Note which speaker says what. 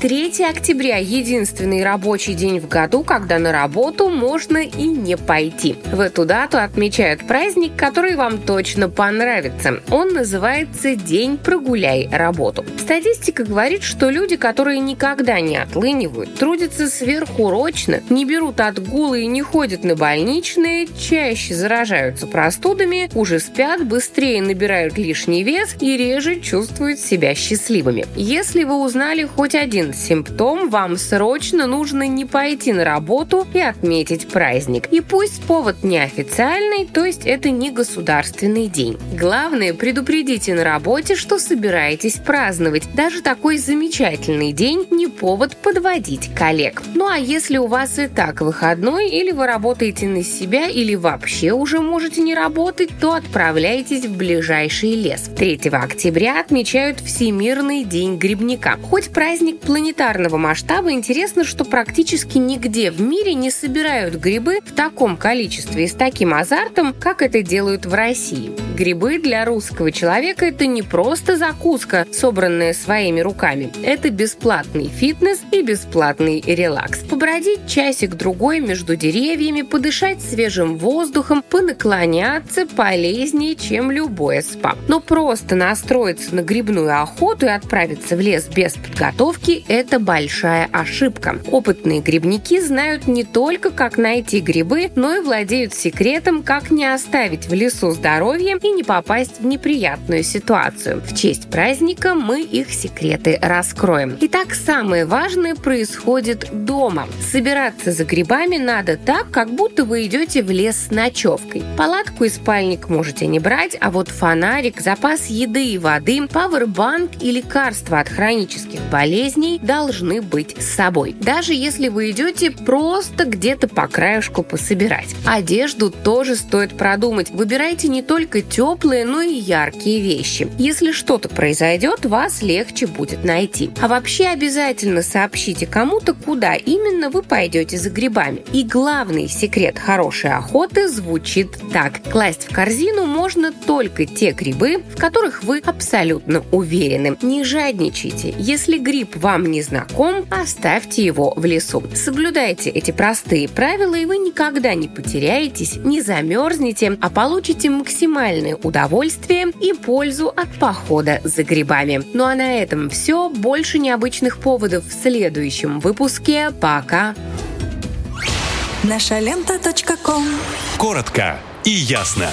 Speaker 1: 3 октября – единственный рабочий день в году, когда на работу можно и не пойти. В эту дату отмечают праздник, который вам точно понравится. Он называется «День прогуляй работу». Статистика говорит, что люди, которые никогда не отлынивают, трудятся сверхурочно, не берут отгулы и не ходят на больничные, чаще заражаются простудами, уже спят, быстрее набирают лишний вес и реже чувствуют себя счастливыми. Если вы узнали хоть один симптом, вам срочно нужно не пойти на работу и отметить праздник. И пусть повод неофициальный, то есть это не государственный день. Главное, предупредите на работе, что собираетесь праздновать. Даже такой замечательный день не повод подводить коллег. Ну а если у вас и так выходной, или вы работаете на себя, или вообще уже можете не работать, то отправляйтесь в ближайший лес. 3 октября отмечают Всемирный день грибника. Хоть праздник планируется планетарного масштаба интересно, что практически нигде в мире не собирают грибы в таком количестве и с таким азартом, как это делают в России. Грибы для русского человека – это не просто закуска, собранная своими руками. Это бесплатный фитнес и бесплатный релакс. Побродить часик-другой между деревьями, подышать свежим воздухом, понаклоняться полезнее, чем любое спа. Но просто настроиться на грибную охоту и отправиться в лес без подготовки это большая ошибка. Опытные грибники знают не только, как найти грибы, но и владеют секретом, как не оставить в лесу здоровье и не попасть в неприятную ситуацию. В честь праздника мы их секреты раскроем. Итак, самое важное происходит дома. Собираться за грибами надо так, как будто вы идете в лес с ночевкой. Палатку и спальник можете не брать, а вот фонарик, запас еды и воды, пауэрбанк и лекарства от хронических болезней должны быть с собой. Даже если вы идете просто где-то по краешку пособирать. Одежду тоже стоит продумать. Выбирайте не только теплые, но и яркие вещи. Если что-то произойдет, вас легче будет найти. А вообще обязательно сообщите кому-то, куда именно вы пойдете за грибами. И главный секрет хорошей охоты звучит так. Класть в корзину можно только те грибы, в которых вы абсолютно уверены. Не жадничайте. Если гриб вам не знаком, оставьте его в лесу. Соблюдайте эти простые правила, и вы никогда не потеряетесь, не замерзнете, а получите максимальное удовольствие и пользу от похода за грибами. Ну а на этом все. Больше необычных поводов в следующем выпуске. Пока!
Speaker 2: Наша лента.
Speaker 3: Коротко и ясно.